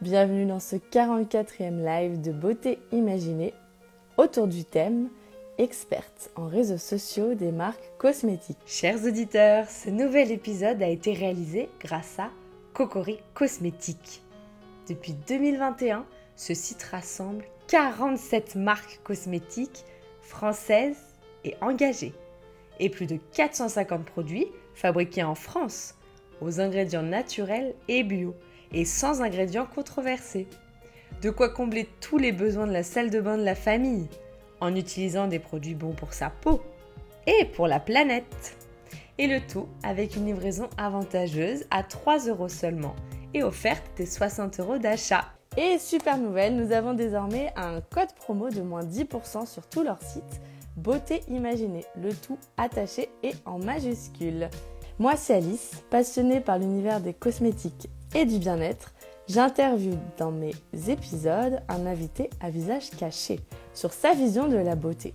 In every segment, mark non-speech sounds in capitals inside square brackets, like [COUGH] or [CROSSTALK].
Bienvenue dans ce 44e live de beauté imaginée autour du thème experte en réseaux sociaux des marques cosmétiques. Chers auditeurs, ce nouvel épisode a été réalisé grâce à Cocori Cosmétiques. Depuis 2021, ce site rassemble 47 marques cosmétiques françaises et engagées et plus de 450 produits fabriqués en France aux ingrédients naturels et bio et sans ingrédients controversés. De quoi combler tous les besoins de la salle de bain de la famille en utilisant des produits bons pour sa peau et pour la planète. Et le tout avec une livraison avantageuse à 3 euros seulement et offerte des 60 euros d'achat. Et super nouvelle, nous avons désormais un code promo de moins 10% sur tout leur site. Beauté imaginée, le tout attaché et en majuscule. Moi c'est Alice, passionnée par l'univers des cosmétiques et du bien-être. J'interviewe dans mes épisodes un invité à visage caché sur sa vision de la beauté.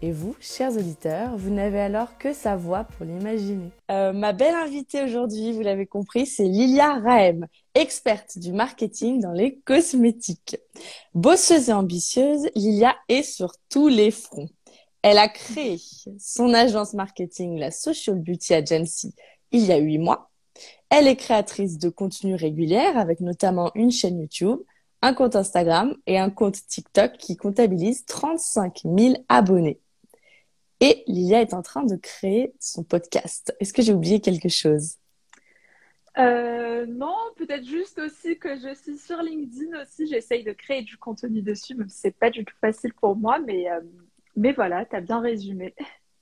Et vous, chers auditeurs, vous n'avez alors que sa voix pour l'imaginer. Euh, ma belle invitée aujourd'hui, vous l'avez compris, c'est Lilia Rahem, experte du marketing dans les cosmétiques. Bosseuse et ambitieuse, Lilia est sur tous les fronts. Elle a créé son agence marketing, la Social Beauty Agency, il y a huit mois. Elle est créatrice de contenu régulière avec notamment une chaîne YouTube, un compte Instagram et un compte TikTok qui comptabilise 35 000 abonnés. Et Lilia est en train de créer son podcast. Est-ce que j'ai oublié quelque chose? Euh, non, peut-être juste aussi que je suis sur LinkedIn aussi. J'essaye de créer du contenu dessus, même si c'est pas du tout facile pour moi, mais, euh, mais voilà, tu as bien résumé.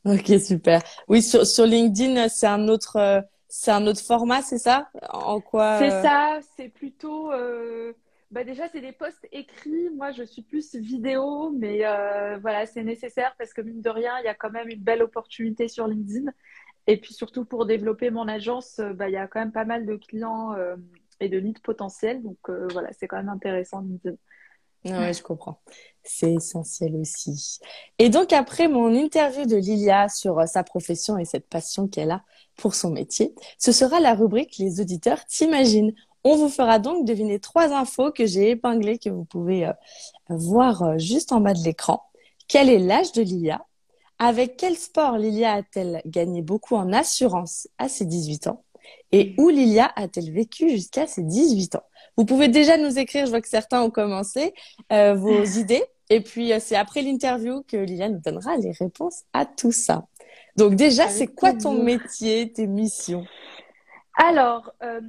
Ok, super. Oui, sur, sur LinkedIn, c'est un autre, euh, c'est un autre format, c'est ça? En quoi C'est ça, c'est plutôt. Euh, bah déjà, c'est des posts écrits. Moi, je suis plus vidéo, mais euh, voilà, c'est nécessaire parce que mine de rien, il y a quand même une belle opportunité sur LinkedIn. Et puis surtout pour développer mon agence, euh, bah, il y a quand même pas mal de clients et de leads potentiels. Donc voilà, c'est quand même intéressant LinkedIn. Oui, je comprends. C'est essentiel aussi. Et donc, après mon interview de Lilia sur sa profession et cette passion qu'elle a pour son métier, ce sera la rubrique Les auditeurs t'imaginent. On vous fera donc deviner trois infos que j'ai épinglées, que vous pouvez euh, voir euh, juste en bas de l'écran. Quel est l'âge de Lilia? Avec quel sport Lilia a-t-elle gagné beaucoup en assurance à ses 18 ans? Et où Lilia a-t-elle vécu jusqu'à ses 18 ans? Vous pouvez déjà nous écrire, je vois que certains ont commencé, euh, vos [LAUGHS] idées. Et puis, c'est après l'interview que Liliane nous donnera les réponses à tout ça. Donc déjà, c'est quoi ton métier, tes missions? Alors, euh,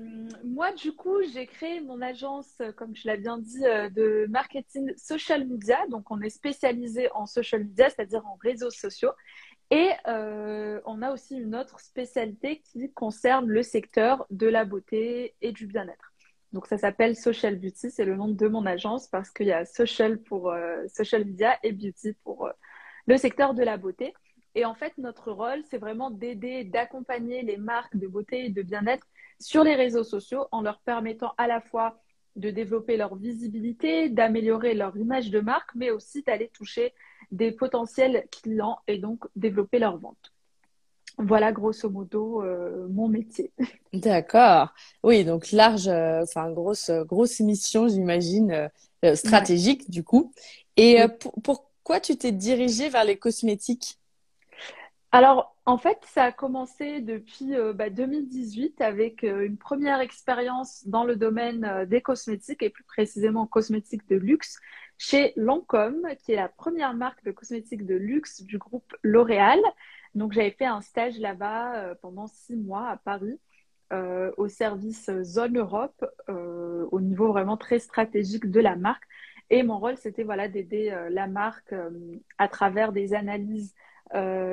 moi, du coup, j'ai créé mon agence, comme je l'ai bien dit, de marketing social media. Donc, on est spécialisé en social media, c'est-à-dire en réseaux sociaux. Et on a aussi une autre spécialité qui concerne le secteur de la beauté et du bien-être. Donc ça s'appelle Social Beauty, c'est le nom de mon agence parce qu'il y a social pour euh, social media et beauty pour euh, le secteur de la beauté. Et en fait, notre rôle, c'est vraiment d'aider, d'accompagner les marques de beauté et de bien-être sur les réseaux sociaux en leur permettant à la fois de développer leur visibilité, d'améliorer leur image de marque, mais aussi d'aller toucher des potentiels clients et donc développer leur vente. Voilà grosso modo euh, mon métier. [LAUGHS] D'accord. Oui, donc large, euh, enfin grosse grosse mission, j'imagine, euh, stratégique du coup. Et pourquoi tu t'es dirigée vers les cosmétiques? Alors en fait, ça a commencé depuis 2018 bah, avec une première expérience dans le domaine des cosmétiques et plus précisément cosmétiques de luxe chez Lancôme, qui est la première marque de cosmétiques de luxe du groupe L'Oréal. Donc, j'avais fait un stage là-bas euh, pendant six mois à Paris, euh, au service Zone Europe, euh, au niveau vraiment très stratégique de la marque. Et mon rôle, c'était voilà, d'aider la marque à travers des analyses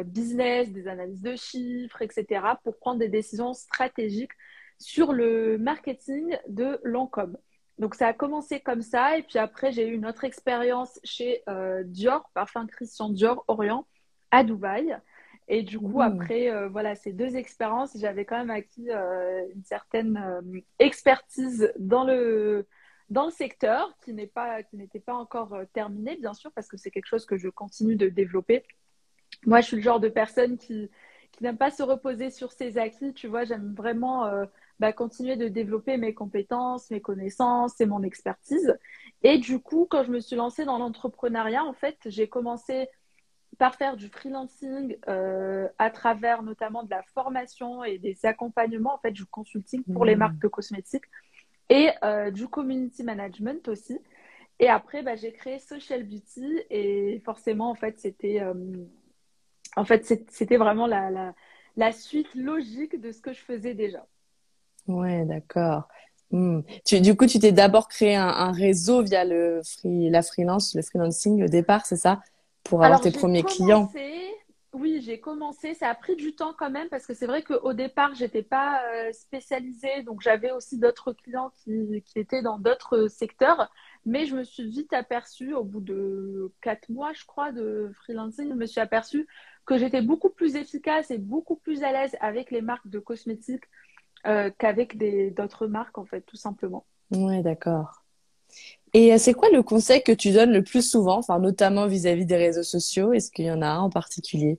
business, des analyses de chiffres, etc., pour prendre des décisions stratégiques sur le marketing de Lancôme. Donc ça a commencé comme ça, et puis après j'ai eu une autre expérience chez Dior, parfum Christian Dior Orient, à Dubaï. Et du coup, après euh, voilà, ces deux expériences, j'avais quand même acquis euh, une certaine euh, expertise dans le, dans le secteur qui n'est pas qui n'était pas encore terminée, bien sûr, parce que c'est quelque chose que je continue de développer. Moi, je suis le genre de personne qui qui n'aime pas se reposer sur ses acquis. Tu vois, j'aime vraiment bah, continuer de développer mes compétences, mes connaissances et mon expertise. Et du coup, quand je me suis lancée dans l'entrepreneuriat, en fait, j'ai commencé par faire du freelancing euh, à travers notamment de la formation et des accompagnements, en fait, du consulting pour les mmh. marques de cosmétiques et euh, du community management aussi. Et après, bah, j'ai créé Social Beauty et forcément, en fait, c'était euh, en fait, c'était vraiment la, la, la, suite logique de ce que je faisais déjà. Ouais, d'accord. Hmm. du coup, tu t'es d'abord créé un, réseau via le free, la freelance, le freelancing au départ, c'est ça, pour avoir tes premiers clients. Oui, j'ai commencé. Ça a pris du temps quand même parce que c'est vrai qu'au départ, j'étais pas euh, spécialisée, donc j'avais aussi d'autres clients qui, qui, étaient dans d'autres secteurs. Mais je me suis vite aperçue, au bout de quatre mois, je crois, de freelancing, je me suis aperçue que j'étais beaucoup plus efficace et beaucoup plus à l'aise avec les marques de cosmétiques euh, qu'avec d'autres marques, en fait, tout simplement. Oui, d'accord. Et euh, c'est quoi le conseil que tu donnes le plus souvent, enfin, notamment vis-à-vis des réseaux sociaux? Est-ce qu'il y en a un en particulier?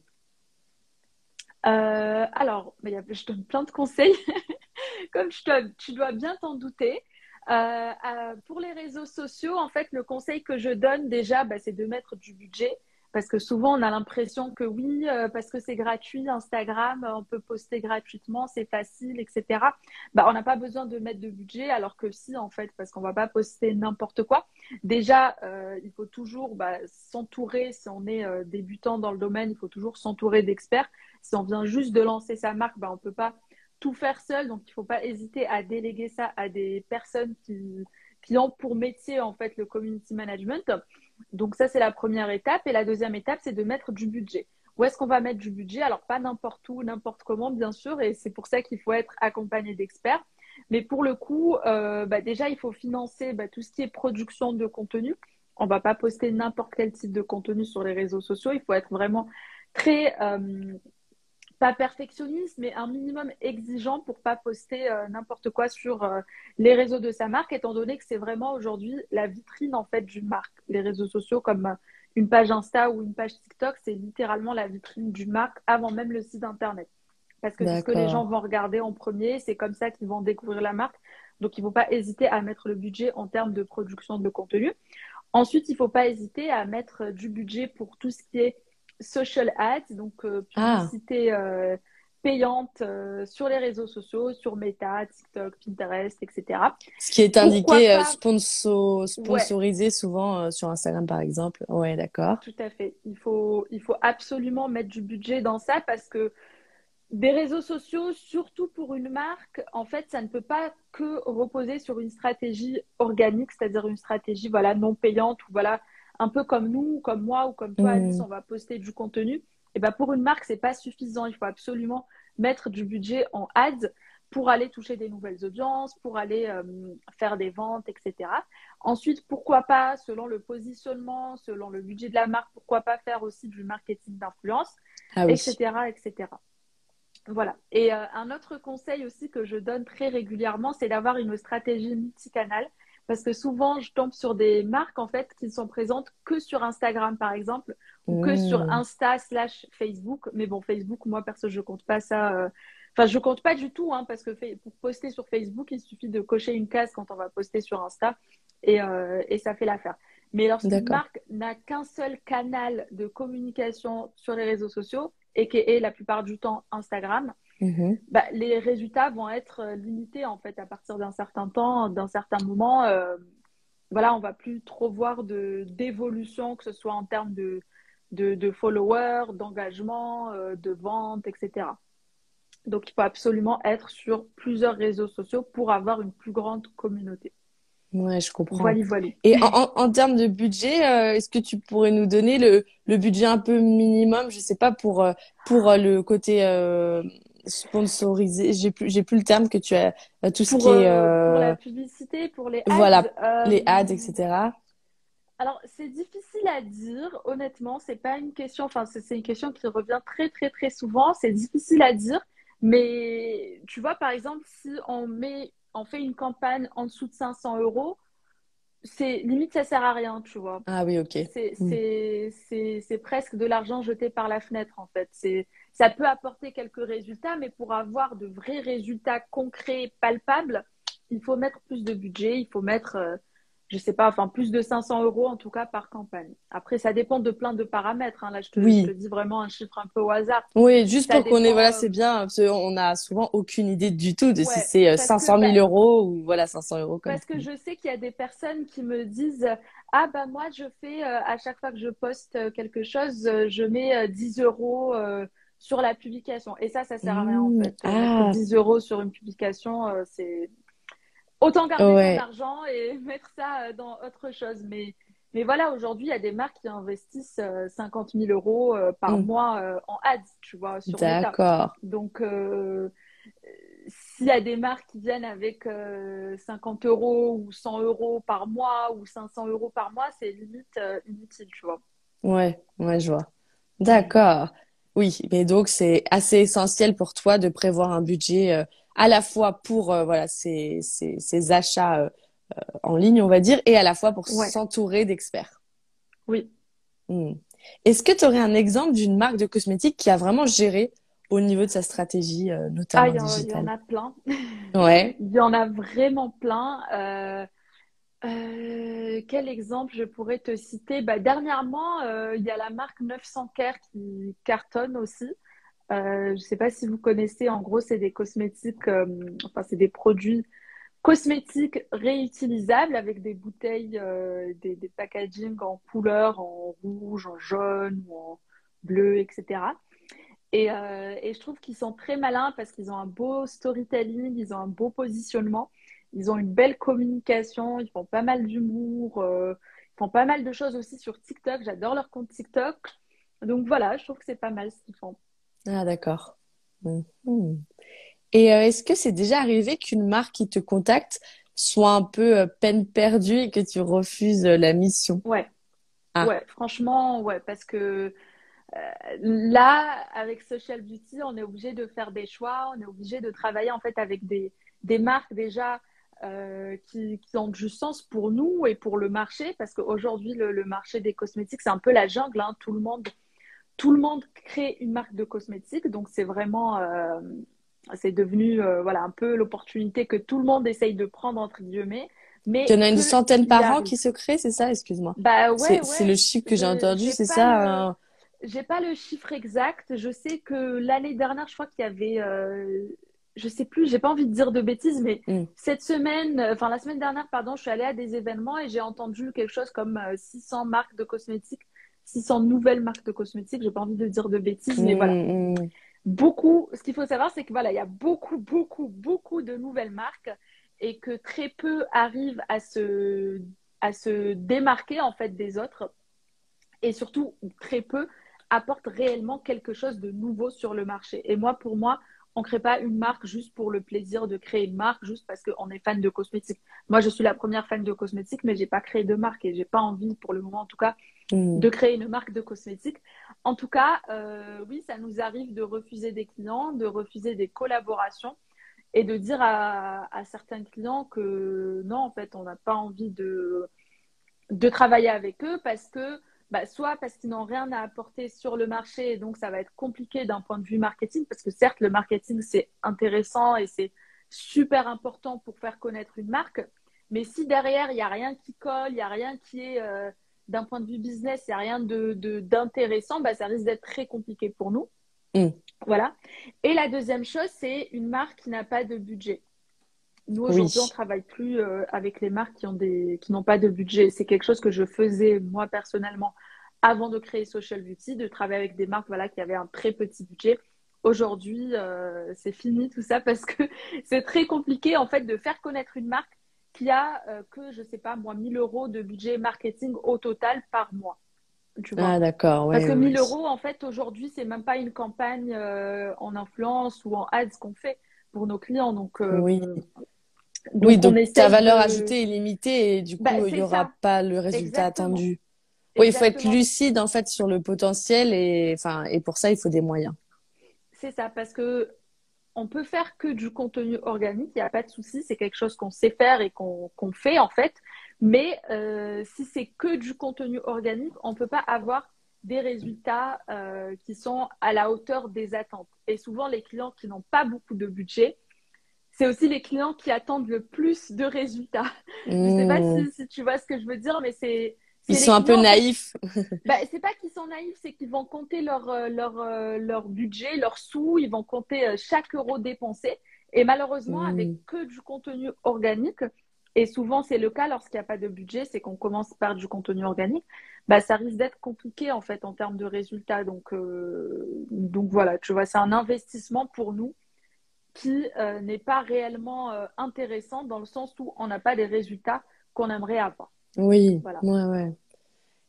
Euh, Alors, je donne plein de conseils. [LAUGHS] Comme tu dois bien t'en douter. pour les réseaux sociaux, en fait, le conseil que je donne déjà, bah, c'est de mettre du budget. Parce que souvent, on a l'impression que oui, euh, parce que c'est gratuit, Instagram, on peut poster gratuitement, c'est facile, etc. Bah, on n'a pas besoin de mettre de budget, alors que si, en fait, parce qu'on ne va pas poster n'importe quoi. Déjà, euh, il faut toujours bah, s'entourer, si on est euh, débutant dans le domaine, il faut toujours s'entourer d'experts. Si on vient juste de lancer sa marque, bah, on ne peut pas tout faire seul, donc il ne faut pas hésiter à déléguer ça à des personnes qui, qui ont pour métier, en fait, le community management. Donc ça, c'est la première étape. Et la deuxième étape, c'est de mettre du budget. Où est-ce qu'on va mettre du budget? Alors, pas n'importe où, n'importe comment, bien sûr. Et c'est pour ça qu'il faut être accompagné d'experts. Mais pour le coup, euh, bah, déjà, il faut financer bah, tout ce qui est production de contenu. On ne va pas poster n'importe quel type de contenu sur les réseaux sociaux. Il faut être vraiment très euh, pas perfectionniste, mais un minimum exigeant pour pas poster euh, n'importe quoi sur euh, les réseaux de sa marque, étant donné que c'est vraiment aujourd'hui la vitrine en fait d'une marque. Les réseaux sociaux comme euh, une page Insta ou une page TikTok, c'est littéralement la vitrine d'une marque avant même le site internet. Parce que c'est ce que les gens vont regarder en premier, c'est comme ça qu'ils vont découvrir la marque. Donc il ne faut pas hésiter à mettre le budget en termes de production de contenu. Ensuite, il ne faut pas hésiter à mettre du budget pour tout ce qui est social ads, donc euh, ah. publicité euh, payante euh, sur les réseaux sociaux, sur Meta, TikTok, Pinterest, etc. Ce qui est indiqué sponsor, sponsorisé souvent sur Instagram par exemple. Ouais, d'accord. Tout à fait. Il faut, il faut absolument mettre du budget dans ça parce que des réseaux sociaux, surtout pour une marque, en fait, ça ne peut pas que reposer sur une stratégie organique, c'est-à-dire une stratégie voilà non payante ou voilà un peu comme nous, comme moi ou comme toi, Alice, mm. on va poster du contenu. Et ben pour une marque, c'est pas suffisant. Il faut absolument mettre du budget en ads pour aller toucher des nouvelles audiences, pour aller euh, faire des ventes, etc. Ensuite, pourquoi pas, selon le positionnement, selon le budget de la marque, pourquoi pas faire aussi du marketing d'influence, etc., ah etc. Voilà. Et euh, un autre conseil aussi que je donne très régulièrement, c'est d'avoir une stratégie multicanale parce que souvent je tombe sur des marques en fait qui ne sont présentes que sur Instagram par exemple ou que sur mmh. Insta slash Facebook. Mais bon, Facebook, moi perso, je compte pas ça. Euh, enfin, je compte pas du tout hein, parce que pour poster sur Facebook, il suffit de cocher une case quand on va poster sur Insta et, euh, et ça fait l'affaire. Mais lorsqu'une marque n'a qu'un seul canal de communication sur les réseaux sociaux et qui est la plupart du temps Instagram, Mhm. Bah, les résultats vont être euh, limités en fait à partir d'un certain temps, d'un certain moment. Euh, voilà, on va plus trop voir de d'évolution, que ce soit en termes de, de, followers, d'engagement, euh, de vente, etc. Donc, il faut absolument être sur plusieurs réseaux sociaux pour avoir une plus grande communauté. Ouais, je comprends. Et en, en, termes de budget, est-ce que tu pourrais nous donner le, le budget un peu minimum, je sais pas, pour, pour le côté sponsorisé. J'ai plus, j'ai plus le terme que tu as. Euh, tout ce qui est. Euh, pour la publicité, pour les ads. Voilà, les ads, etc. Alors, c'est difficile à dire, honnêtement. C'est pas une question, enfin, c'est une question qui revient très, très, très souvent. C'est difficile à dire. Mais tu vois, par exemple, si on met, on fait une campagne en dessous de 500 euros, c'est limite ça sert à rien, tu vois. Ah oui, ok. C'est presque de l'argent jeté par la fenêtre en fait. C'est ça peut apporter quelques résultats, mais pour avoir de vrais résultats concrets, palpables, il faut mettre plus de budget, il faut mettre euh, je sais pas, enfin plus de 500 euros en tout cas par campagne. Après, ça dépend de plein de paramètres. Hein. Là, je te, dis vraiment un chiffre un peu au hasard. Oui, juste pour qu'on ait, voilà, c'est bien. Parce on a souvent aucune idée du tout de si c'est 500 000 euros ou voilà 500 euros. Comme parce que je sais qu'il y a des personnes qui me disent ah bah moi je fais euh, à chaque fois que je poste euh, quelque chose, euh, je mets 10 euros. Sur la publication. Et ça, ça sert à rien en mmh. fait. Ah. 10 euros sur une publication, c'est Autant garder son argent et [LAUGHS] mettre ça euh, dans autre chose. Mais, mais voilà, aujourd'hui, il y a des marques qui investissent 50 euh, 000 euros euh, par mm. mois en ads, tu vois, sur D'accord. Donc, s'il y a des marques qui viennent avec 50 euros ou 100 euros par mois ou 500 euros par mois, c'est limite inutile, tu vois. Ouais, ouais, je vois. D'accord. Oui, mais donc c'est assez essentiel pour toi de prévoir un budget à la fois pour euh, voilà ces, ces, achats euh, euh, en ligne, on va dire, et à la fois pour s'entourer d'experts. Oui. Hmm. Est-ce que tu aurais un exemple d'une marque de cosmétiques qui a vraiment géré au niveau de sa stratégie, notamment ah, digitale Il y en a plein. [LAUGHS] Ouais. il y en a vraiment plein. Quel exemple je pourrais te citer? Bah, Dernièrement, il y a la marque 900 Care qui cartonne aussi. Euh, je ne sais pas si vous connaissez, en gros, c'est des cosmétiques, euh, enfin, c'est des produits cosmétiques réutilisables avec des bouteilles, euh, des, des packaging en couleur, en rouge, en jaune ou en bleu, etc. Et, et je trouve qu'ils sont très malins parce qu'ils ont un beau storytelling, ils ont un beau positionnement, ils ont une belle communication, ils font pas mal d'humour, ils font pas mal de choses aussi sur TikTok. J'adore leur compte TikTok. Donc voilà, je trouve que c'est pas mal ce qu'ils font. Ah, d'accord. Mhm. Et euh, est-ce que c'est déjà arrivé qu'une marque qui te contacte soit un peu euh, peine perdue et que tu refuses euh, la mission? Ouais. Ah. Ouais, franchement, ouais, parce que là, avec Social Beauty, on est obligé de faire des choix, on est obligé de travailler en fait avec des, des marques déjà qui, qui, ont du sens pour nous et pour le marché, parce qu'aujourd'hui, le, le, marché des cosmétiques, c'est un peu la jungle, hein. tout le monde tout le monde crée une marque de cosmétiques, donc c'est vraiment, euh, c'est devenu euh, voilà un peu l'opportunité que tout le monde essaye de prendre entre guillemets. Mais il y en a une centaine par an qui se créent, c'est ça? Excuse-moi. Bah ouais, c'est le chiffre que j'ai entendu, c'est ça. Hein j'ai pas le chiffre exact. Je sais que l'année dernière, je crois qu'il y avait, euh, je sais plus, j'ai pas envie de dire de bêtises, mais hmm. cette semaine, enfin la semaine dernière, pardon, je suis allée à des événements et j'ai entendu quelque chose comme 600 marques de cosmétiques 600 nouvelles marques de cosmétiques. J'ai pas envie de dire de bêtises, mais voilà. Mm, mm. Beaucoup, ce qu'il faut savoir, c'est que voilà, il y a beaucoup, beaucoup, beaucoup de nouvelles marques et que très peu arrivent à se, à se démarquer en fait des autres et surtout très peu apportent réellement quelque chose de nouveau sur le marché. Et moi, pour moi, on ne crée pas une marque juste pour le plaisir de créer une marque, juste parce qu'on est fan de cosmétiques. Moi, je suis la première fan de cosmétiques, mais j'ai pas créé de marque et j'ai pas envie, pour le moment en tout cas, mm. de créer une marque de cosmétiques. En tout cas, euh, oui, ça nous arrive de refuser des clients, de refuser des collaborations et de dire à, certains clients que non, en fait, on n'a pas envie de, de travailler avec eux parce que bah, soit parce qu'ils n'ont rien à apporter sur le marché et donc ça va être compliqué d'un point de vue marketing parce que certes le marketing c'est intéressant et c'est super important pour faire connaître une marque mais si derrière il n'y a rien qui colle, il n'y a rien qui est euh, d'un point de vue business, il n'y a rien de, d'intéressant, bah, ça risque d'être très compliqué pour nous. Mm. Voilà. Et la deuxième chose, c'est une marque qui n'a pas de budget. Nous, aujourd'hui, on ne travaille plus euh, avec les marques qui ont des, qui n'ont pas de budget. C'est quelque chose que je faisais, moi, personnellement, avant de créer Social Beauty, de travailler avec des marques voilà, qui avaient un très petit budget. Aujourd'hui, euh, c'est fini tout ça parce que [LAUGHS] c'est très compliqué, en fait, de faire connaître une marque qui a euh, que, je sais pas, moi, 1000 euros de budget marketing au total par mois. Tu vois? Ah, d'accord. Parce que 1000 euros, en fait, aujourd'hui, c'est même pas une campagne en influence ou en ads qu'on fait pour nos clients. Donc, oui oui, donc ta valeur ajoutée est limitée et du bah, coup, il n'y aura pas le résultat attendu. Oui, il faut être lucide en fait sur le potentiel et, enfin, et pour ça, il faut des moyens. C'est ça, parce que on peut faire que du contenu organique, il n'y a pas de souci, c'est quelque chose qu'on sait faire et qu'on fait en fait. Mais si c'est que du contenu organique, on ne peut pas avoir des résultats qui sont à la hauteur des attentes. Et souvent, les clients qui n'ont pas beaucoup de budget, c'est aussi les clients qui attendent le plus de résultats. Je ne sais pas mmh. si, tu vois ce que je veux dire, mais c'est. Ils sont un peu naïfs. [LAUGHS] bah, c'est pas qu'ils sont naïfs, c'est qu'ils vont compter leur, euh, leur, euh, leur budget, leurs sous, ils vont compter euh, chaque euro dépensé. Et malheureusement, mmh. avec que du contenu organique, et souvent c'est le cas lorsqu'il n'y a pas de budget, c'est qu'on commence par du contenu organique, bah, ça risque d'être compliqué en fait en termes de résultats. Donc, donc voilà, tu vois, c'est un investissement pour nous qui euh, n'est pas réellement euh, intéressant dans le sens où on n'a pas les résultats qu'on aimerait avoir. Oui, voilà. ouais, ouais.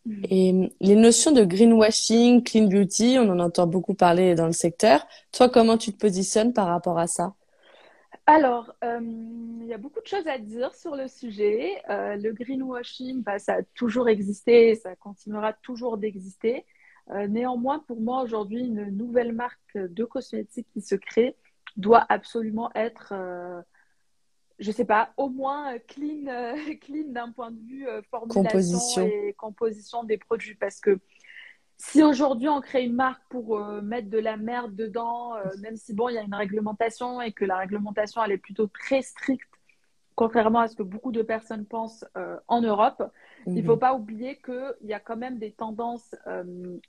Mm. Et les notions de greenwashing, clean beauty, on en entend beaucoup parler dans le secteur. Toi, comment tu te positionnes par rapport à ça? Alors, euh, il y a beaucoup de choses à dire sur le sujet. le greenwashing, bah, ça a toujours existé, ça continuera toujours d'exister. néanmoins, pour moi, aujourd'hui, une nouvelle marque de cosmétiques qui se crée, doit absolument être, euh, je sais pas, au moins euh, clean, euh, [LAUGHS] clean d'un point de vue formulation et composition des produits. Parce que si aujourd'hui on crée une marque pour mettre de la merde dedans, même si bon, il y a une réglementation et que la réglementation elle est plutôt très stricte, contrairement à ce que beaucoup de personnes pensent en Europe, il ne faut mhm. pas oublier qu'il y a quand même des tendances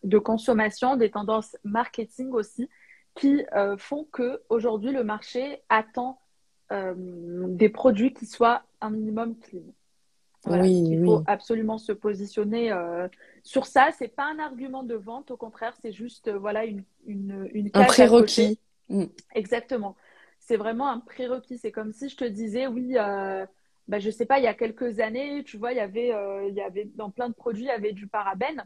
de consommation, des tendances marketing aussi, qui euh, font que aujourd'hui le marché attend euh, des produits qui soient un minimum clean. oui, il faut absolument se positionner euh, sur ça. C'est pas un argument de vente, au contraire, c'est juste voilà une une, une un prérequis. Mm. Exactement. C'est vraiment un prérequis. C'est comme si je te disais oui. Bah, je sais pas, il y a quelques années, tu vois, il y avait, il y avait dans plein de produits, il y avait du parabène.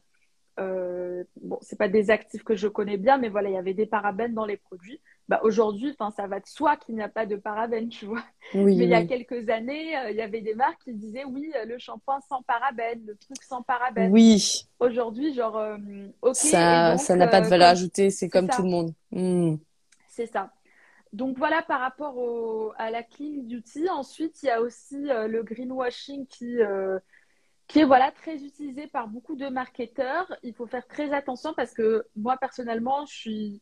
Euh, bon, c'est pas des actifs que je connais bien, mais voilà, il y avait des parabènes dans les produits. Bah, aujourd'hui, ça va de soi qu'il n'y a pas de parabènes, tu vois. mais il y a quelques années, euh, il y avait des marques qui disaient oui, euh, le shampoing sans parabènes, le truc sans parabènes. Oui. Aujourd'hui, genre, ok. Ça, ça n'a pas de valeur ajoutée, c'est comme tout le monde. Hmm. C'est ça. Donc voilà par rapport à la clean beauty. Ensuite, il y a aussi le greenwashing qui qui est voilà très utilisé par beaucoup de marketeurs. Il faut faire très attention parce que moi personnellement, je suis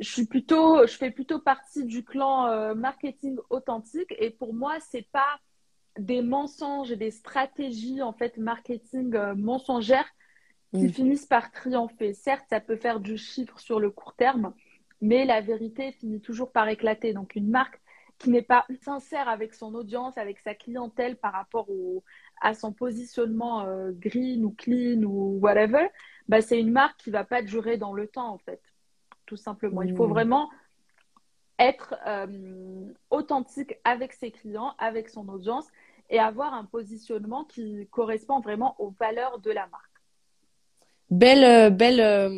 je suis plutôt je fais plutôt partie du clan euh, marketing authentique et pour moi, c'est pas des mensonges et des stratégies en fait marketing euh, mensongères qui mm. finissent par triompher. Certes, ça peut faire du chiffre sur le court terme, mais la vérité finit toujours par éclater. Donc une marque qui n'est pas sincère avec son audience, avec sa clientèle par rapport au, à son positionnement euh, green ou clean ou whatever, bah, c'est une marque qui va pas durer dans le temps en fait, tout simplement. Il faut mmh. vraiment être euh, authentique avec ses clients, avec son audience et avoir un positionnement qui correspond vraiment aux valeurs de la marque. Belle, euh, belle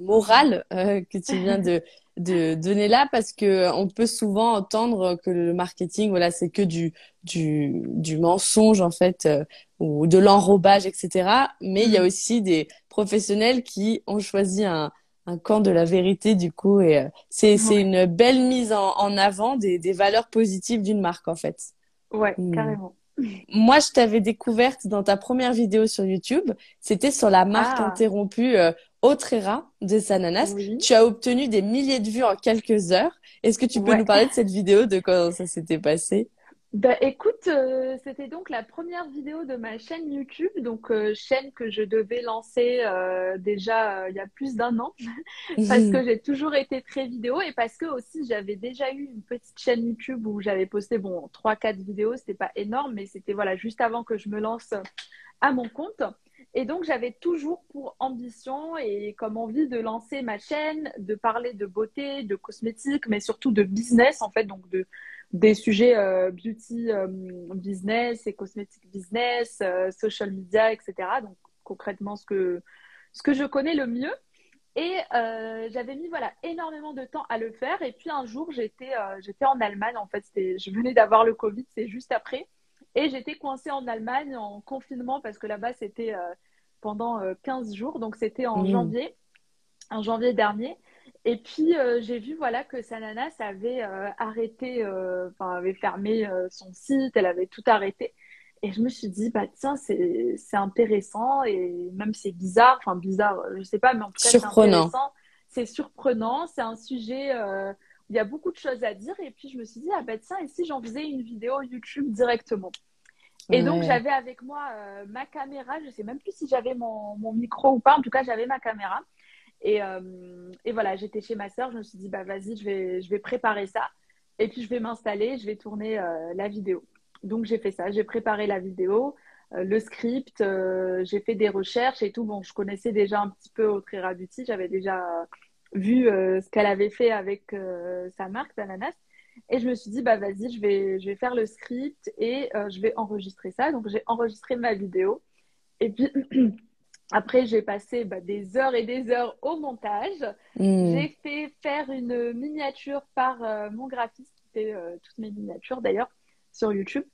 morale que tu viens de, de donner là parce que on peut souvent entendre que le marketing voilà c'est que du du du mensonge en fait euh, ou de l'enrobage etc mais il y a mm. aussi des professionnels qui ont choisi un un camp de la vérité du coup et euh, c'est c'est une belle mise en, en avant des des valeurs positives d'une marque en fait ouais mm. carrément moi, je t'avais découverte dans ta première vidéo sur YouTube. C'était sur la marque ah. interrompue euh, Autrera de Sananas. Tu as obtenu des milliers de vues en quelques heures. Est-ce que tu peux nous parler de cette vidéo, de comment ça s'était passé? Bah, écoute, euh, c'était donc la première vidéo de ma chaîne YouTube, donc euh, chaîne que je devais lancer euh, déjà il y a plus d'un an, [LAUGHS] parce que j'ai toujours été très vidéo et parce que aussi j'avais déjà eu une petite chaîne YouTube où j'avais posté bon trois quatre vidéos, c'était pas énorme, mais c'était voilà juste avant que je me lance à mon compte. Et donc, j'avais toujours pour ambition et comme envie de lancer ma chaîne, de parler de beauté, de cosmétiques, mais surtout de business, en fait, donc de, des sujets euh, beauty euh, business et cosmétique business, euh, social media, etc. Donc, concrètement, ce que, ce que je connais le mieux. Et j'avais mis voilà énormément de temps à le faire. Et puis un jour, j'étais j'étais en Allemagne. En fait, je venais d'avoir le Covid, c'est juste après. Et j'étais coincée en Allemagne en confinement parce que là-bas, c'était pendant 15 euh, jours. Donc, c'était en mmh. janvier, en janvier dernier. Et puis, euh, j'ai vu voilà, que Sananas avait arrêté, enfin, avait fermé son site, elle avait tout arrêté. Et je me suis dit, bah tiens, c'est intéressant et même c'est bizarre, enfin bizarre, je sais pas, mais en tout cas, c'est intéressant. C'est surprenant, c'est un sujet euh, il y a beaucoup de choses à dire. Et puis je me suis dit, ah bah tiens, et si j'en faisais une vidéo YouTube directement? Et donc j'avais avec moi euh, ma caméra, je sais même plus si j'avais mon, mon, micro ou pas, en tout cas j'avais ma caméra. Et, euh, et voilà, j'étais chez ma soeur, je me suis dit, bah vas-y, je vais, préparer ça. Et puis je vais m'installer, je vais tourner la vidéo. Donc j'ai fait ça, j'ai préparé la vidéo, euh, le script, euh, j'ai fait des recherches et tout. Bon, je connaissais déjà un petit peu Audrey Rabuti, j'avais déjà vu euh, ce qu'elle avait fait avec sa marque d'ananas. Et je me suis dit, bah vas-y, je vais faire le script et je vais enregistrer ça. Donc j'ai enregistré ma vidéo. Et puis [CLEARS THROAT] après, j'ai passé bah, des heures et des heures au montage. Hmm. J'ai fait faire une miniature par mon graphiste qui fait toutes mes miniatures d'ailleurs sur YouTube.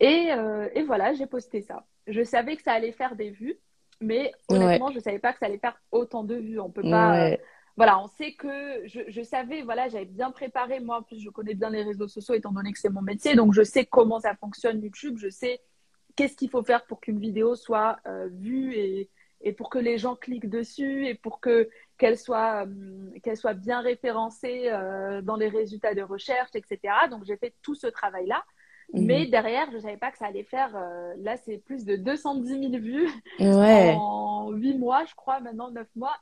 Et, euh, et voilà, j'ai posté ça. Je savais que ça allait faire des vues, mais honnêtement, je ne savais pas que ça allait faire autant de vues. On peut pas. Euh, voilà, on sait que je, je savais, voilà, j'avais bien préparé. Moi, en plus, je connais bien les réseaux sociaux étant donné que c'est mon métier. Donc, je sais comment ça fonctionne YouTube. Je sais qu'est-ce qu'il faut faire pour qu'une vidéo soit euh, vue et, et pour que les gens cliquent dessus et pour que qu'elle soit, qu'elle soit bien référencée dans les résultats de recherche, etc. Donc, j'ai fait tout ce travail-là. Mais mhm. derrière, je ne savais pas que ça allait faire. Euh, là, c'est plus de 210 000 vues [LAUGHS] en 8 mois, je crois, maintenant 9 mois.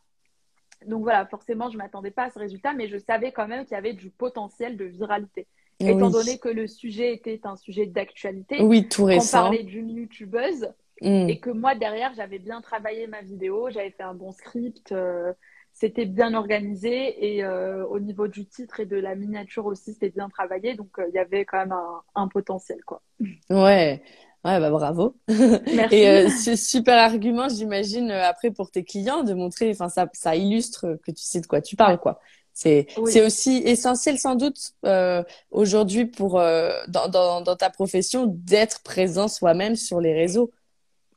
Donc voilà, forcément, je ne m'attendais pas à ce résultat, mais je savais quand même qu'il y avait du potentiel de viralité. Étant donné que le sujet était un sujet d'actualité, oui, tout récent. On parlait d'une youtubeuse mm. et que moi, derrière, j'avais bien travaillé ma vidéo, j'avais fait un bon script. Euh, c'était bien organisé et euh, au niveau du titre et de la miniature aussi, c'était bien travaillé. Donc, euh, il y avait quand même un, potentiel, quoi. Ouais. Ouais, bah bravo. [LAUGHS] Merci. Et ce super argument, j'imagine, après pour tes clients, de montrer, enfin, ça, ça illustre que tu sais de quoi tu parles, quoi. C'est c'est aussi essentiel sans doute aujourd'hui pour dans, dans, dans ta profession d'être présent soi-même sur les réseaux.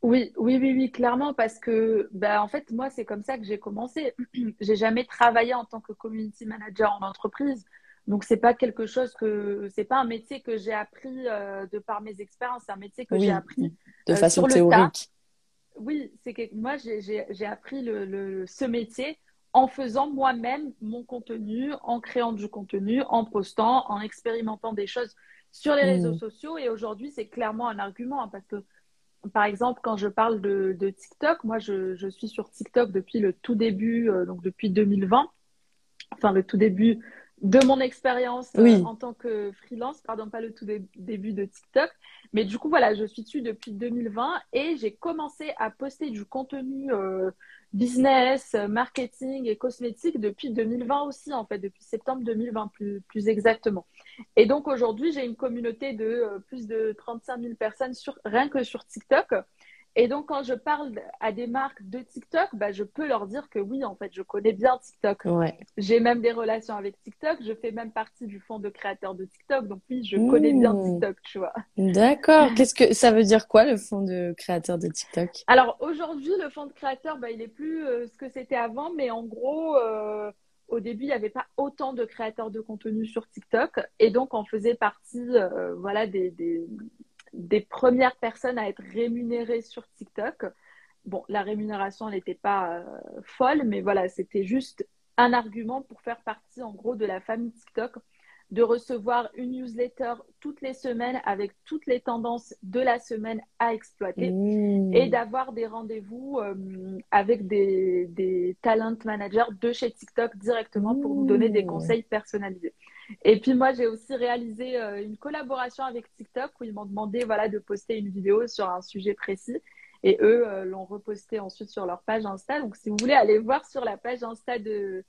Oui, oui, oui, oui, clairement, parce que, bah, en fait, moi, c'est comme ça que j'ai commencé. [CLEARS THROAT] j'ai jamais travaillé en tant que community manager en entreprise. Donc, c'est pas quelque chose que, c'est pas un métier que j'ai appris euh, de par mes expériences, c'est un métier que j'ai appris de euh, façon théorique. Oui, c'est que moi, j'ai appris le, le, ce métier en faisant moi-même mon contenu, en créant du contenu, en postant, en expérimentant des choses sur les réseaux mmh. sociaux. Et aujourd'hui, c'est clairement un argument hein, parce que par exemple, quand je parle de, TikTok, moi, je, suis sur TikTok depuis le tout début, euh, donc depuis 2020, enfin le tout début de mon expérience euh, en tant que freelance, pardon, pas le tout début de TikTok, mais du coup, voilà, je suis dessus depuis 2020 et j'ai commencé à poster du contenu euh, business, marketing et cosmétique depuis 2020 aussi, en fait, depuis septembre 2020 plus, plus exactement. Et donc aujourd'hui, j'ai une communauté de euh, plus de 35 000 personnes sur, rien que sur TikTok. Et donc, quand je parle à des marques de TikTok, bah, je peux leur dire que oui, en fait, je connais bien TikTok. J'ai même des relations avec TikTok. Je fais même partie du fonds de créateurs de TikTok. Donc oui, je connais bien mmh. TikTok, tu vois. D'accord. [LAUGHS] Qu'est-ce que ça veut dire quoi, le fonds de créateurs de TikTok? Alors aujourd'hui, le fonds de créateurs, bah, il est plus euh, ce que c'était avant. Mais en gros, euh, au début, il n'y avait pas autant de créateurs de contenu sur TikTok. Et donc, on faisait partie euh, voilà, des des premières personnes à être rémunérées sur TikTok. Bon, la rémunération n'était pas euh, folle, mais voilà, c'était juste un argument pour faire partie en gros de la famille TikTok, de recevoir une newsletter toutes les semaines avec toutes les tendances de la semaine à exploiter mmh. et d'avoir des rendez-vous euh, avec des, des, talent managers de chez TikTok directement pour nous donner des mmh. conseils personnalisés. Et puis moi, j'ai aussi réalisé euh, une collaboration avec TikTok où ils m'ont demandé voilà, de poster une vidéo sur un sujet précis. Et eux euh, l'ont reposté ensuite sur leur page Insta. Donc si vous voulez aller voir sur la page Insta de,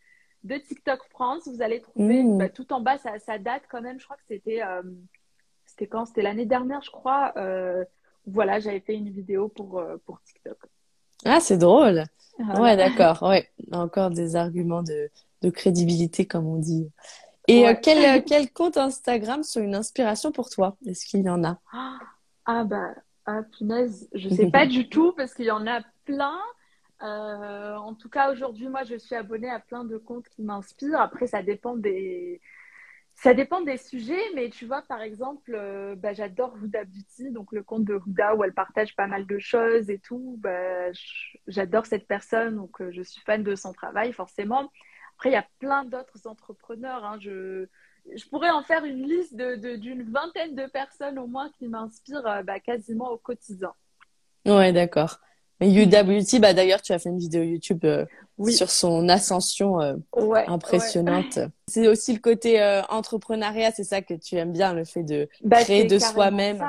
de TikTok France, vous allez trouver mmh. bah, tout en bas, ça, ça, date quand même, je crois que c'était euh, c'était quand? C'était l'année dernière, je crois. voilà, j'avais fait une vidéo pour, pour TikTok. Ah, c'est drôle. Ouais, d'accord. Ouais, encore des arguments de, de crédibilité, comme on dit. Et euh, quel, euh, quel, compte Instagram sont une inspiration pour toi? Est-ce qu'il y en a? Ah bah, ah, punaise, je sais pas du tout [LAUGHS] parce qu'il y en a plein. Euh, en tout cas, aujourd'hui, moi, je suis abonnée à plein de comptes qui m'inspirent. Après, ça dépend des, Ça dépend des sujets, mais tu vois, par exemple, euh, bah, j'adore Huda Beauty, donc le compte de Huda où elle partage pas mal de choses et tout. Bah, j'adore cette personne, donc euh, je suis fan de son travail, forcément. Après, il y a plein d'autres entrepreneurs. Hein. Je, je pourrais en faire une liste d'une de, d'une vingtaine de personnes au moins qui m'inspirent euh, bah, quasiment au quotidien. Ouais, d'accord. Mais Beauty, bah d'ailleurs, tu as fait une vidéo YouTube euh, sur son ascension euh, impressionnante. C'est aussi le côté entrepreneuriat, c'est ça que tu aimes bien, le fait de bah, créer de soi-même.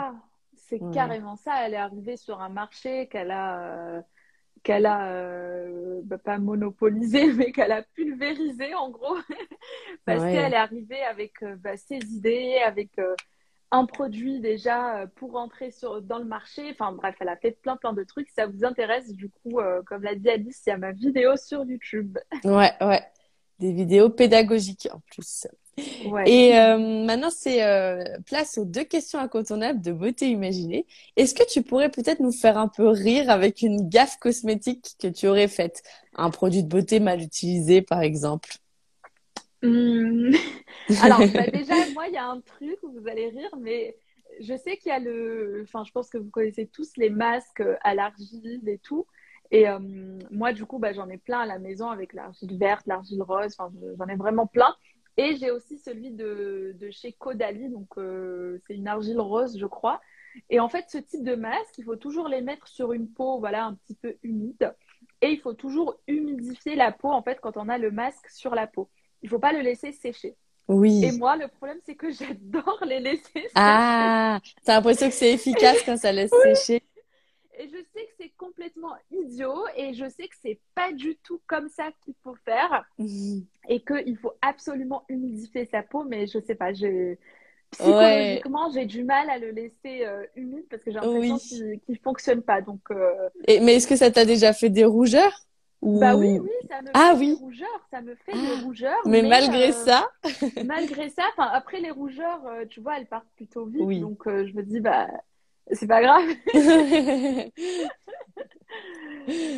C'est carrément ça. Elle est arrivée sur un marché qu'elle a qu'elle a euh, bah, pas monopolisé, [LAUGHS] mais qu'elle a pulvérisé en gros, [LAUGHS] parce qu'elle est arrivée avec euh, bah, ses idées, avec euh, un produit déjà pour entrer sur, dans le marché. Enfin bref, elle a fait plein plein de trucs. Si ça vous intéresse, du coup, comme l'a dit Alice, il y a ma vidéo sur YouTube. Ouais, ouais. Des vidéos pédagogiques en plus. Et euh, maintenant, c'est euh, place aux deux questions incontournables de beauté imaginée. Est-ce que tu pourrais peut-être nous faire un peu rire avec une gaffe cosmétique que tu aurais faite? Un produit de beauté mal utilisé, par exemple? Hmm. [LAUGHS] Alors, bah, déjà, moi, il y a un truc où vous allez rire, mais je sais qu'il y a le... Enfin, je pense que vous connaissez tous les masques à l'argile et tout. Et euh, moi, du coup, bah, j'en ai plein à la maison avec l'argile verte, l'argile rose. Enfin, j'en ai vraiment plein. Et j'ai aussi celui de, de chez Caudalie, donc euh, c'est une argile rose, je crois. Et en fait, ce type de masque, il faut toujours les mettre sur une peau, voilà, un petit peu humide. Et il faut toujours humidifier la peau, en fait, quand on a le masque sur la peau. Il ne faut pas le laisser sécher. Oui. Et moi, le problème, c'est que [LAUGHS] j'adore les laisser sécher. Ah, t'as l'impression que c'est efficace quand ça laisse sécher. Et je complètement idiot et je sais que c'est pas du tout comme ça qu'il faut faire [LAUGHS] et qu'il faut absolument humidifier sa peau, mais je sais pas, j'ai psychologiquement j'ai du mal à le laisser euh, humide parce que j'ai l'impression qu'il ne fonctionne pas. Donc. Euh, et, mais est-ce que ça t'a déjà fait des rougeurs Bah oui, oui, ça me ah, fait oui. des rougeurs, ça me fait des ah. rougeurs. Mais, malgré euh, ça? Malgré ça, après les rougeurs, tu vois, elles partent plutôt vite. Donc je me dis, bah c'est pas grave. [LAUGHS]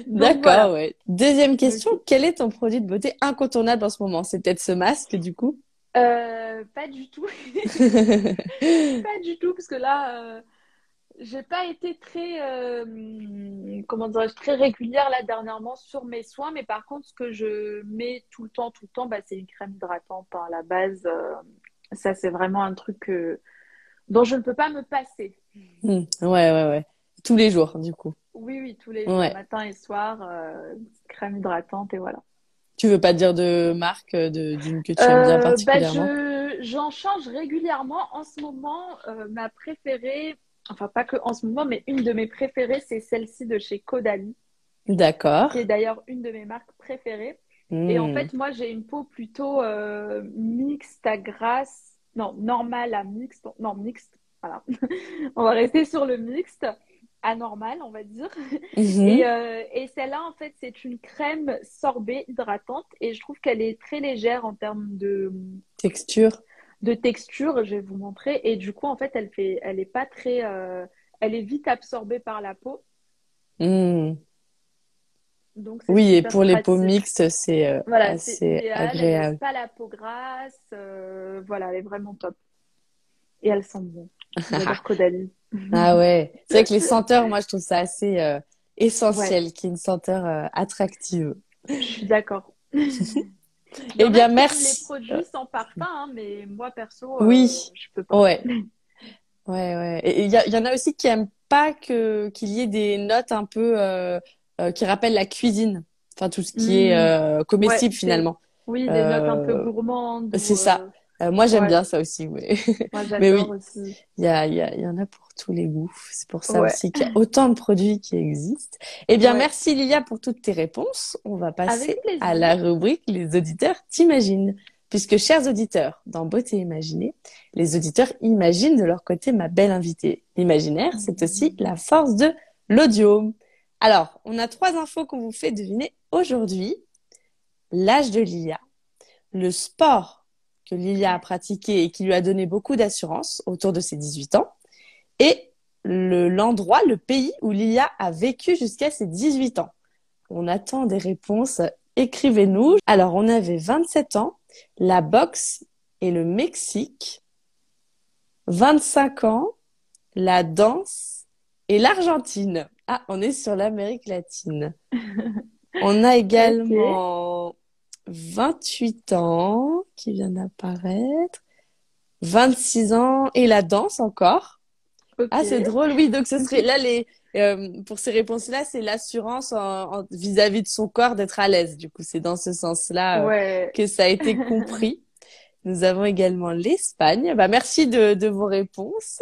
D'accord, ouais. Deuxième question, quel est ton produit de beauté incontournable en ce moment? C'est peut-être ce masque, du coup? Euh, Pas du tout. [LAUGHS] pas du tout, parce que là, euh, j'ai pas été très, euh, comment dirais-je, très régulière là dernièrement sur mes soins, mais par contre, ce que je mets tout le temps, tout le temps, bah, c'est une crème hydratante à la base. ça, c'est vraiment un truc dont je ne peux pas me passer. Hmm. Ouais, ouais, ouais. Tous les jours, du coup. Oui, oui, tous les jours, matin et soir, euh, crème hydratante et voilà. Tu veux pas dire de marque euh, d'une que tu aimes bien euh, bah, particulièrement J'en change régulièrement. En ce moment, ma préférée, enfin pas que en ce moment, mais une de mes préférées, c'est celle-ci de chez Caudalie. D'accord. Qui est d'ailleurs une de mes marques préférées. Et en hmm. fait, moi, j'ai une peau plutôt mixte à grasse, non, normale à mixte, non, mixte, voilà. [LAUGHS] on va rester sur le mixte, anormal, on va dire. Mhm. Euh, et, celle-là, en fait, c'est une crème sorbet hydratante et je trouve qu'elle est très légère en termes de texture. De texture, je vais vous montrer. Et du coup, en fait, elle fait, elle est pas très, euh, elle est vite absorbée par la peau. Hmm. Donc, oui, et pour les peaux mixtes, c'est euh, assez agréable. Elle pas la peau grasse. voilà, elle est vraiment top. Et elle sent bon. [LAUGHS] ah ouais, c'est vrai que les senteurs, moi je trouve ça assez euh, essentiel, qu'il y ait une senteur euh, attractive. Je suis d'accord. [LAUGHS] eh bien, merci. Les produits sans parfum, hein, mais moi perso, euh, oui. je peux pas. Ouais. Ouais, ouais. Et il y, y, en a aussi qui aiment pas que qu'il y ait des notes un peu qui rappellent la cuisine. Enfin, tout ce qui est hmm. comestible finalement. Oui, des notes un peu gourmandes. C'est ça. Euh, moi, j'aime bien ça aussi, oui. [LAUGHS] Moi, mais oui, aussi. Il y, a, il, y a, il y en a pour tous les goûts. C'est pour ça aussi qu'il y a autant de produits qui existent. Eh bien, merci Lilia pour toutes tes réponses. On va passer à la rubrique Les auditeurs t'imaginent. Puisque, chers auditeurs, dans Beauté Imaginée, les auditeurs imaginent de leur côté ma belle invitée. L'imaginaire, c'est aussi la force de l'audio. Alors, on a trois infos qu'on vous fait deviner aujourd'hui. L'âge de Lilia, le sport que Lilia a pratiqué et qui lui a donné beaucoup d'assurance autour de ses 18 ans, et l'endroit, le, pays où Lilia a vécu jusqu'à ses 18 ans. On attend des réponses, écrivez-nous. Alors, on avait 27 ans, la boxe et le Mexique. 25 ans, la danse et l'Argentine. Ah, on est sur l'Amérique latine. [LAUGHS] On a également 28 ans qui vient d'apparaître. 26 ans et la danse encore. Ah, c'est drôle, oui. Donc, ce serait là, les, euh, pour ces réponses-là, c'est l'assurance vis-à-vis de son corps d'être à l'aise. Du coup, c'est dans ce sens-là euh, que ça a été compris. [LAUGHS] Nous avons également l'Espagne. Bah, merci de, de vos réponses.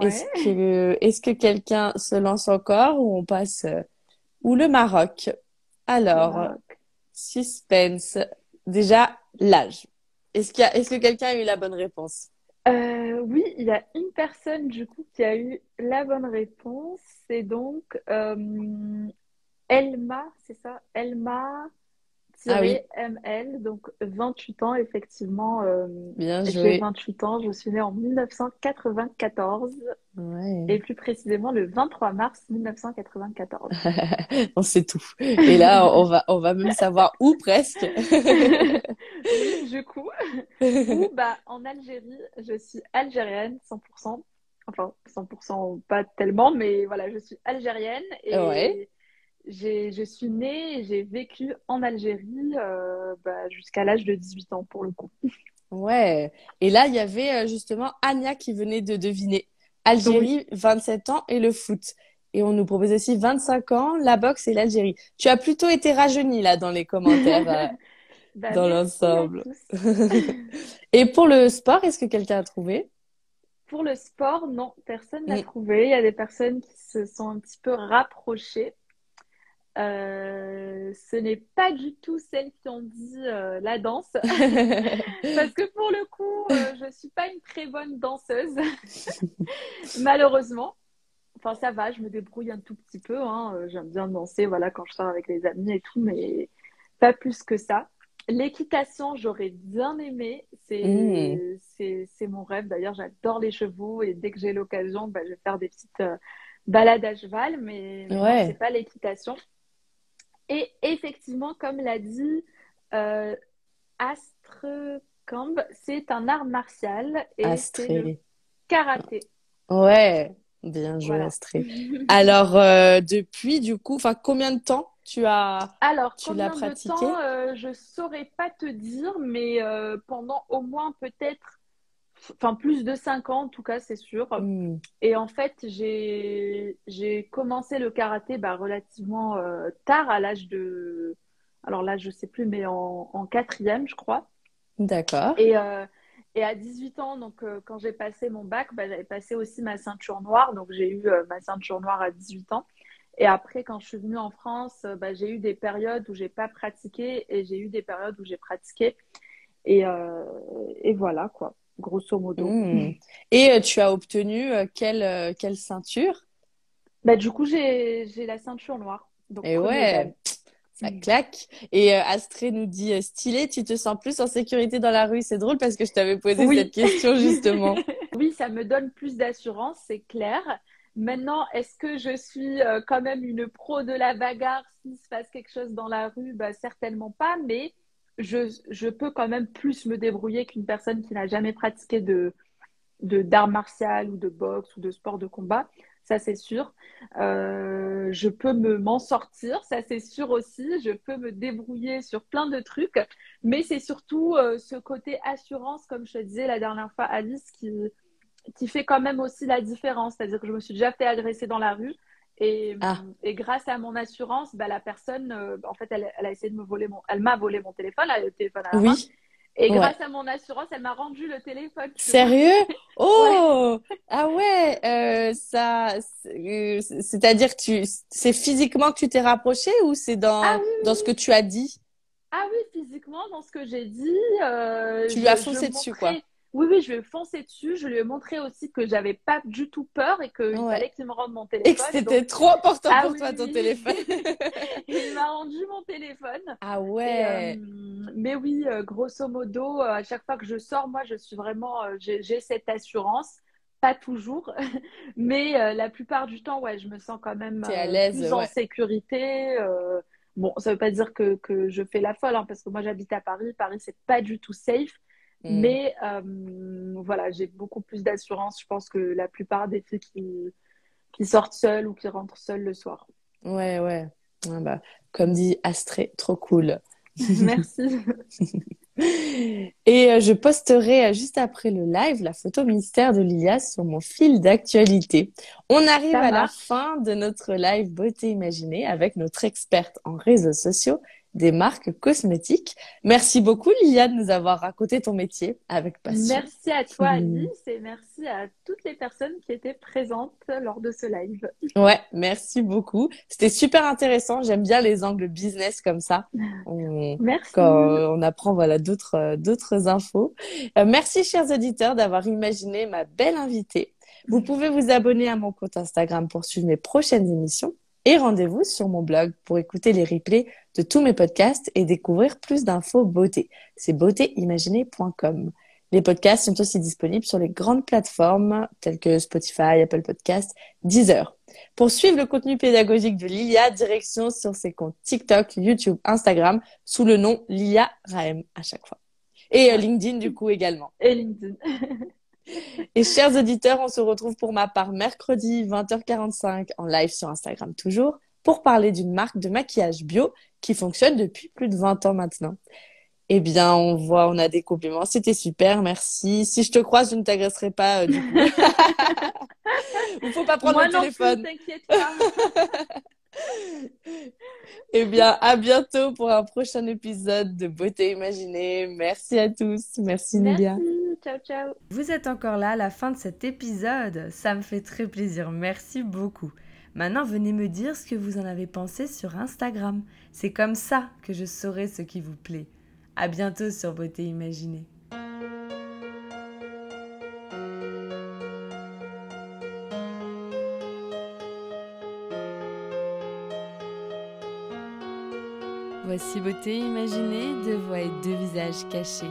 Est-ce que, est-ce que quelqu'un se lance encore ou on passe, euh, ou le Maroc? Alors, suspense. Déjà, l'âge. Est-ce que quelqu'un a eu la bonne réponse? Euh, oui, il y a une personne du coup qui a eu la bonne réponse. C'est donc euh, Elma, c'est ça? Elma. ML, donc 28 ans, effectivement. Euh, Bien joué. J'ai 28 ans, je suis née en 1994. Ouais. Et plus précisément le 23 mars 1994. [LAUGHS] on sait tout. Et là, on va, on va même savoir où presque. [LAUGHS] oui, du coup. [LAUGHS] Ou, bah, en Algérie, je suis algérienne, 100%. Enfin, 100% pas tellement, mais voilà, je suis algérienne. Et ouais je suis née et j'ai vécu en Algérie euh, bah, jusqu'à l'âge de 18 ans pour le coup. Ouais. Et là, il y avait euh, justement Anya qui venait de deviner. Algérie, 27 ans et le foot. Et on nous propose aussi 25 ans, la boxe et l'Algérie. Tu as plutôt été rajeunie là dans les commentaires, euh, [LAUGHS] bah, dans l'ensemble. [LAUGHS] et pour le sport, est-ce que quelqu'un a trouvé? Pour le sport, non, personne n'a trouvé. Il y a des personnes qui se sont un petit peu rapprochées. Euh, ce n'est pas du tout celles qui ont dit euh, la danse. [LAUGHS] Parce que pour le coup, euh, je ne suis pas une très bonne danseuse. [LAUGHS] Malheureusement. Enfin, ça va, je me débrouille un tout petit peu. Hein. J'aime bien danser voilà, quand je sors avec les amis et tout, mais pas plus que ça. L'équitation, j'aurais bien aimé. C'est mmh. mon rêve. D'ailleurs, j'adore les chevaux et dès que j'ai l'occasion, bah, je vais faire des petites balades à cheval, mais, ouais. c'est pas l'équitation. Et effectivement, comme l'a dit euh, c'est un art martial et c'est le karaté. Ouais, bien joué Astré. [LAUGHS] Alors, euh, depuis, du coup, combien de temps tu as Alors, tu l'as pratiqué de temps, euh, Je saurais pas te dire, mais euh, pendant au moins peut-être enfin plus de 5 ans en tout cas, c'est sûr. Hmm. Et en fait, j'ai commencé le karaté bah, relativement euh, tard, à l'âge de. Alors là, je sais plus, mais en, en quatrième, je crois. D'accord. Et, euh, et à 18 ans, donc euh, quand j'ai passé mon bac, bah, j'avais passé aussi ma ceinture noire. Donc j'ai eu ma ceinture noire à 18 ans. Et après, quand je suis venue en France, bah, j'ai eu des périodes où j'ai pas pratiqué et j'ai eu des périodes où j'ai pratiqué. Et, et voilà quoi grosso modo. Hmm. Et euh, tu as obtenu euh, quelle, euh, quelle ceinture? Bah, Du coup, j'ai la ceinture noire. Et ouais, ça hmm. claque. Et Astré nous dit stylé, tu te sens plus en sécurité dans la rue. C'est drôle parce que je t'avais posé cette question justement. [LAUGHS] oui, ça me donne plus d'assurance, c'est clair. Maintenant, est-ce que je suis quand même une pro de la bagarre s'il se passe quelque chose dans la rue? Bah, Certainement pas, mais je, peux quand même plus me débrouiller qu'une personne qui n'a jamais pratiqué de d'art martial ou de boxe ou de sport de combat, ça c'est sûr. Euh, je peux me m'en sortir, ça c'est sûr aussi. Je peux me débrouiller sur plein de trucs, mais c'est surtout euh, ce côté assurance, comme je te disais la dernière fois, Alice, qui, qui fait quand même aussi la différence. C'est-à-dire que je me suis déjà fait agresser dans la rue. Et, ah. et, grâce à mon assurance, bah, la personne, euh, en fait, elle, elle, a essayé de me voler mon, elle m'a volé mon téléphone, a le téléphone à la oui. Et grâce à mon assurance, elle m'a rendu le téléphone. [LAUGHS] Sérieux? Oh Ah ouais, euh, ça, euh, c'est-à-dire que tu, c'est physiquement que tu t'es rapproché ou c'est dans ah dans ce que tu as dit? Ah oui, physiquement dans ce que j'ai dit. tu lui as foncé dessus quoi oui, oui, je lui ai foncé dessus. Je lui ai montré aussi que j'avais pas du tout peur et qu'il fallait qu'il me rende mon téléphone. Et que c'était trop important ah pour toi, ton téléphone. [LAUGHS] il m'a rendu mon téléphone. Ah ouais. Euh, mais oui, euh, grosso modo, euh, à chaque fois que je sors, moi, je suis vraiment, j'ai cette assurance. Pas toujours, [LAUGHS] mais la plupart du temps, ouais, je me sens quand même à l'aise, plus en sécurité. Bon, ça veut pas dire que, que je fais la folle, hein, parce que moi j'habite à Paris. Paris, c'est pas du tout safe. Mm. Mais euh, voilà, j'ai beaucoup plus d'assurance, je pense, que la plupart des filles qui, qui sortent seules ou qui rentrent seules le soir. Ouais, ouais. Ah bah, comme dit Astré, trop cool. [LAUGHS] Merci. Et euh, je posterai euh, juste après le live la photo mystère de Lilia sur mon fil d'actualité. On arrive à la fin de notre live Beauté Imaginée avec notre experte en réseaux sociaux, des marques cosmétiques. Merci beaucoup, Lilia, de nous avoir raconté ton métier avec passion. Merci à toi, hmm. Alice, et merci à toutes les personnes qui étaient présentes lors de ce live. Ouais, merci beaucoup. C'était super intéressant. J'aime bien les angles business comme ça. [LAUGHS] On, merci. Quand on apprend voilà d'autres d'autres infos. Euh, merci, chers auditeurs, d'avoir imaginé ma belle invitée. Vous [LAUGHS] pouvez vous abonner à mon compte Instagram pour suivre mes prochaines émissions et rendez-vous sur mon blog pour écouter les replays de tous mes podcasts et découvrir plus d'infos beauté. C'est beautéimaginée.com. Les podcasts sont aussi disponibles sur les grandes plateformes telles que Spotify, Apple Podcasts, Deezer. Pour suivre le contenu pédagogique de Lilia, direction sur ses comptes TikTok, YouTube, Instagram sous le nom Lilia Raem à chaque fois. Et euh, LinkedIn du coup également. Et LinkedIn. [LAUGHS] [LAUGHS] Et chers auditeurs, on se retrouve pour ma part mercredi 20h45 en live sur Instagram toujours pour parler d'une marque de maquillage bio qui fonctionne depuis plus de 20 ans maintenant. Eh bien, on voit, on a des compliments. C'était super, merci. Si je te croise, je ne t'agresserai pas euh, du coup. [LAUGHS] Il faut pas prendre Moi le téléphone. t'inquiète pas. [LAUGHS] eh bien, à bientôt pour un prochain épisode de Beauté Imaginée. Merci à tous. Merci, Lilia. Ciao, ciao. Vous êtes encore là à la fin de cet épisode. Ça me fait très plaisir. Merci beaucoup. Maintenant, venez me dire ce que vous en avez pensé sur Instagram. C'est comme ça que je saurai ce qui vous plaît. À bientôt sur Beauté Imaginée. Voici beauté imaginée, deux voix et deux visages cachés.